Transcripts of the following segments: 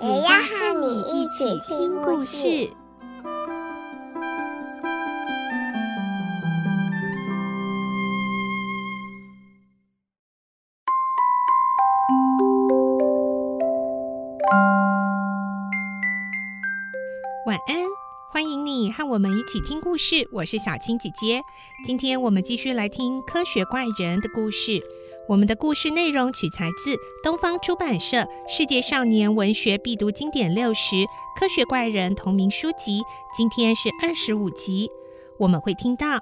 也要和你一起听故事。晚安，欢迎你和我们一起听故事。我是小青姐姐，今天我们继续来听科学怪人的故事。我们的故事内容取材自东方出版社《世界少年文学必读经典六十科学怪人》同名书籍。今天是二十五集，我们会听到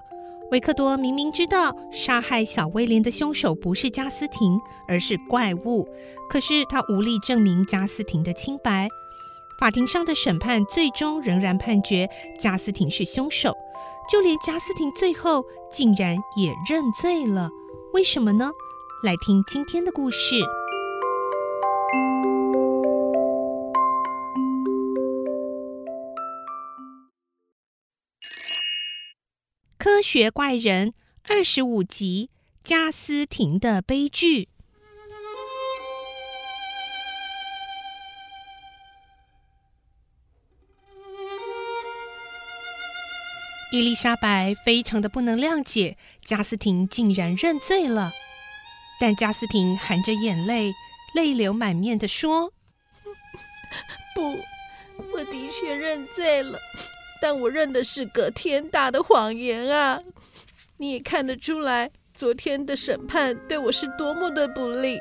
维克多明明知道杀害小威廉的凶手不是加斯廷，而是怪物，可是他无力证明加斯廷的清白。法庭上的审判最终仍然判决加斯廷是凶手，就连加斯廷最后竟然也认罪了。为什么呢？来听今天的故事。科学怪人二十五集：加斯廷的悲剧。伊丽莎白非常的不能谅解，加斯廷竟然认罪了。但加斯廷含着眼泪，泪流满面的说：“不，我的确认罪了，但我认的是个天大的谎言啊！你也看得出来，昨天的审判对我是多么的不利。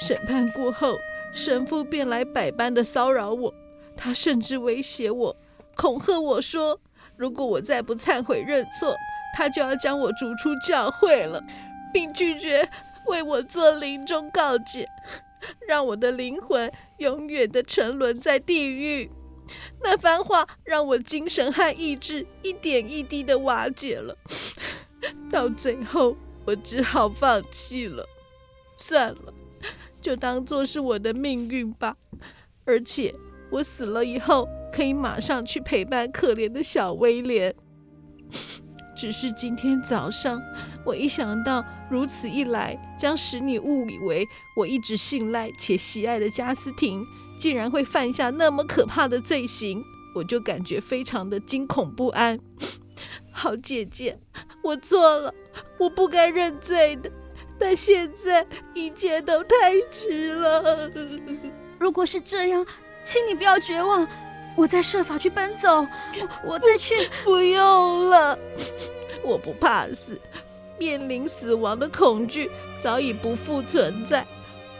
审判过后，神父便来百般的骚扰我，他甚至威胁我，恐吓我说。”如果我再不忏悔认错，他就要将我逐出教会了，并拒绝为我做临终告解，让我的灵魂永远的沉沦在地狱。那番话让我精神和意志一点一滴的瓦解了，到最后我只好放弃了。算了，就当做是我的命运吧。而且我死了以后。可以马上去陪伴可怜的小威廉。只是今天早上，我一想到如此一来，将使你误以为我一直信赖且喜爱的加斯廷，竟然会犯下那么可怕的罪行，我就感觉非常的惊恐不安。好姐姐，我错了，我不该认罪的，但现在一切都太迟了。如果是这样，请你不要绝望。我再设法去奔走，我我再去。不，不用了，我不怕死，面临死亡的恐惧早已不复存在。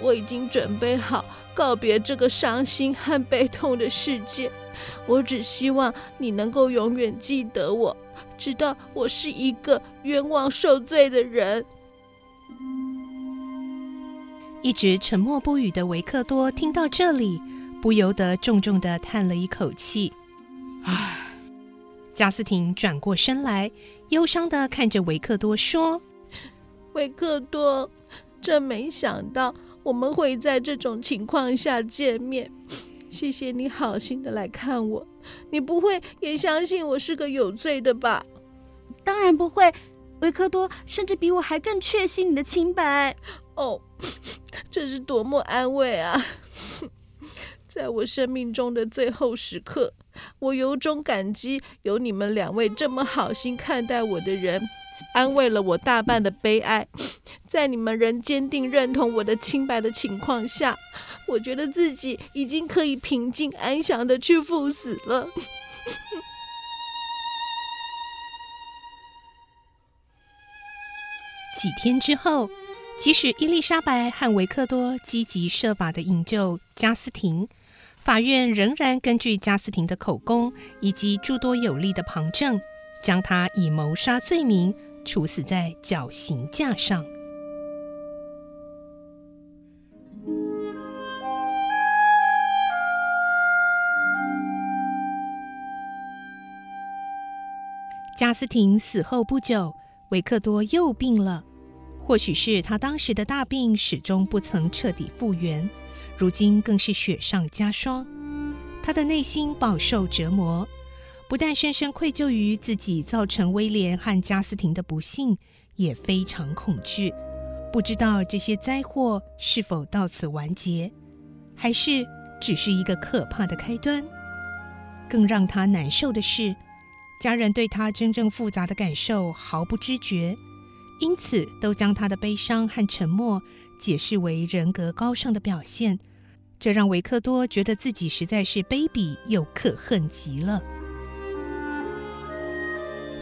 我已经准备好告别这个伤心和悲痛的世界。我只希望你能够永远记得我，知道我是一个冤枉受罪的人。一直沉默不语的维克多听到这里。不由得重重的叹了一口气，唉。贾斯汀转过身来，忧伤的看着维克多说：“维克多，真没想到我们会在这种情况下见面。谢谢你好心的来看我，你不会也相信我是个有罪的吧？”“当然不会，维克多甚至比我还更确信你的清白。”“哦，这是多么安慰啊！”在我生命中的最后时刻，我由衷感激有你们两位这么好心看待我的人，安慰了我大半的悲哀。在你们仍坚定认同我的清白的情况下，我觉得自己已经可以平静安详的去赴死了。几天之后，即使伊丽莎白和维克多积极设法的营救加斯廷法院仍然根据加斯廷的口供以及诸多有力的旁证将他以谋杀罪名处死在绞刑架上。加斯廷死后不久维克多又病了。或许是他当时的大病始终不曾彻底复原，如今更是雪上加霜。他的内心饱受折磨，不但深深愧疚于自己造成威廉和加斯廷的不幸，也非常恐惧，不知道这些灾祸是否到此完结，还是只是一个可怕的开端。更让他难受的是，家人对他真正复杂的感受毫不知觉。因此，都将他的悲伤和沉默解释为人格高尚的表现，这让维克多觉得自己实在是卑鄙又可恨极了。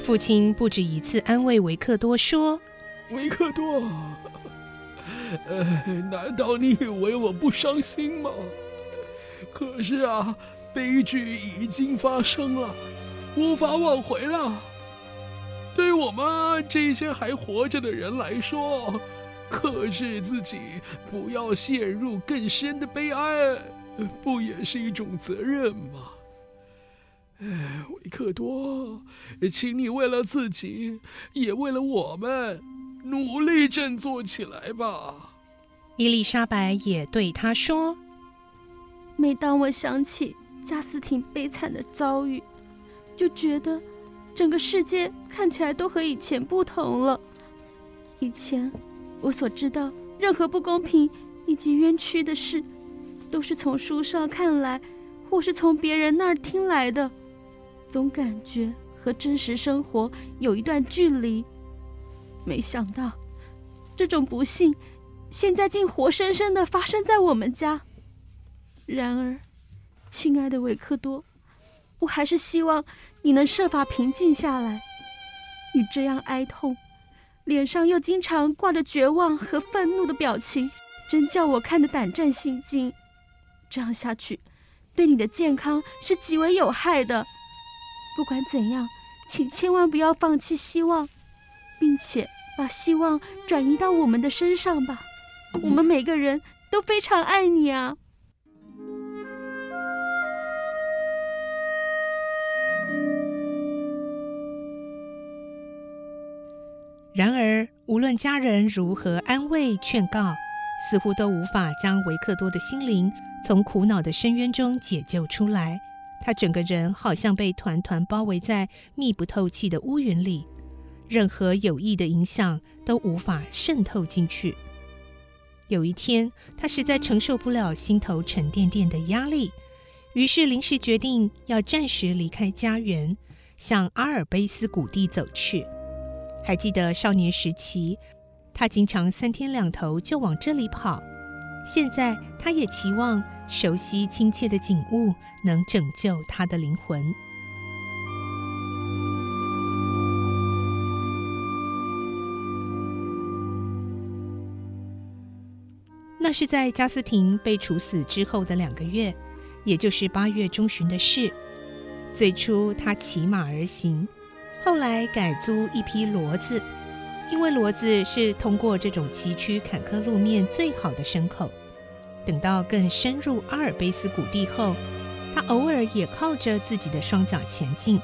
父亲不止一次安慰维克多说：“维克多，呃，难道你以为我不伤心吗？可是啊，悲剧已经发生了，无法挽回了。”对我们这些还活着的人来说，克制自己，不要陷入更深的悲哀，不也是一种责任吗？哎，维克多，请你为了自己，也为了我们，努力振作起来吧。伊丽莎白也对他说：“每当我想起加斯廷悲惨的遭遇，就觉得……”整个世界看起来都和以前不同了。以前，我所知道任何不公平以及冤屈的事，都是从书上看来，或是从别人那儿听来的，总感觉和真实生活有一段距离。没想到，这种不幸现在竟活生生的发生在我们家。然而，亲爱的维克多。我还是希望你能设法平静下来。你这样哀痛，脸上又经常挂着绝望和愤怒的表情，真叫我看得胆战心惊。这样下去，对你的健康是极为有害的。不管怎样，请千万不要放弃希望，并且把希望转移到我们的身上吧。我们每个人都非常爱你啊。无论家人如何安慰劝告，似乎都无法将维克多的心灵从苦恼的深渊中解救出来。他整个人好像被团团包围在密不透气的乌云里，任何有益的影响都无法渗透进去。有一天，他实在承受不了心头沉甸甸的压力，于是临时决定要暂时离开家园，向阿尔卑斯谷地走去。还记得少年时期，他经常三天两头就往这里跑。现在，他也期望熟悉亲切的景物能拯救他的灵魂。那是在加斯廷被处死之后的两个月，也就是八月中旬的事。最初，他骑马而行。后来改租一匹骡子，因为骡子是通过这种崎岖坎坷路面最好的牲口。等到更深入阿尔卑斯谷地后，他偶尔也靠着自己的双脚前进。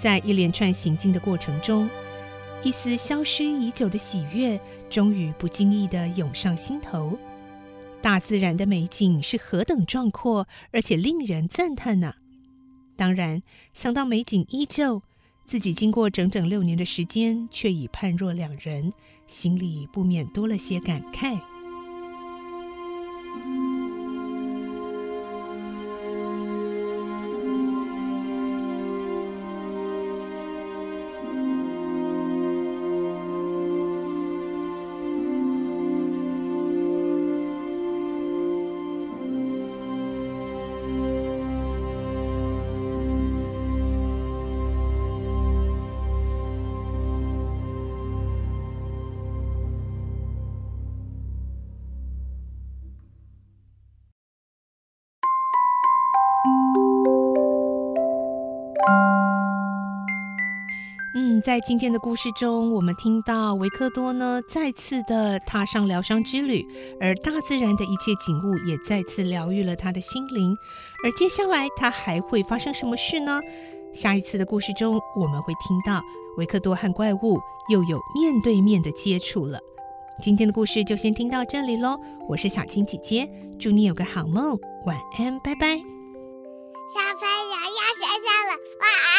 在一连串行进的过程中，一丝消失已久的喜悦终于不经意地涌上心头。大自然的美景是何等壮阔，而且令人赞叹呢！当然，想到美景依旧。自己经过整整六年的时间，却已判若两人，心里不免多了些感慨。在今天的故事中，我们听到维克多呢再次的踏上疗伤之旅，而大自然的一切景物也再次疗愈了他的心灵。而接下来他还会发生什么事呢？下一次的故事中，我们会听到维克多和怪物又有面对面的接触了。今天的故事就先听到这里喽，我是小青姐姐，祝你有个好梦，晚安，拜拜。小朋友要睡觉了，晚安。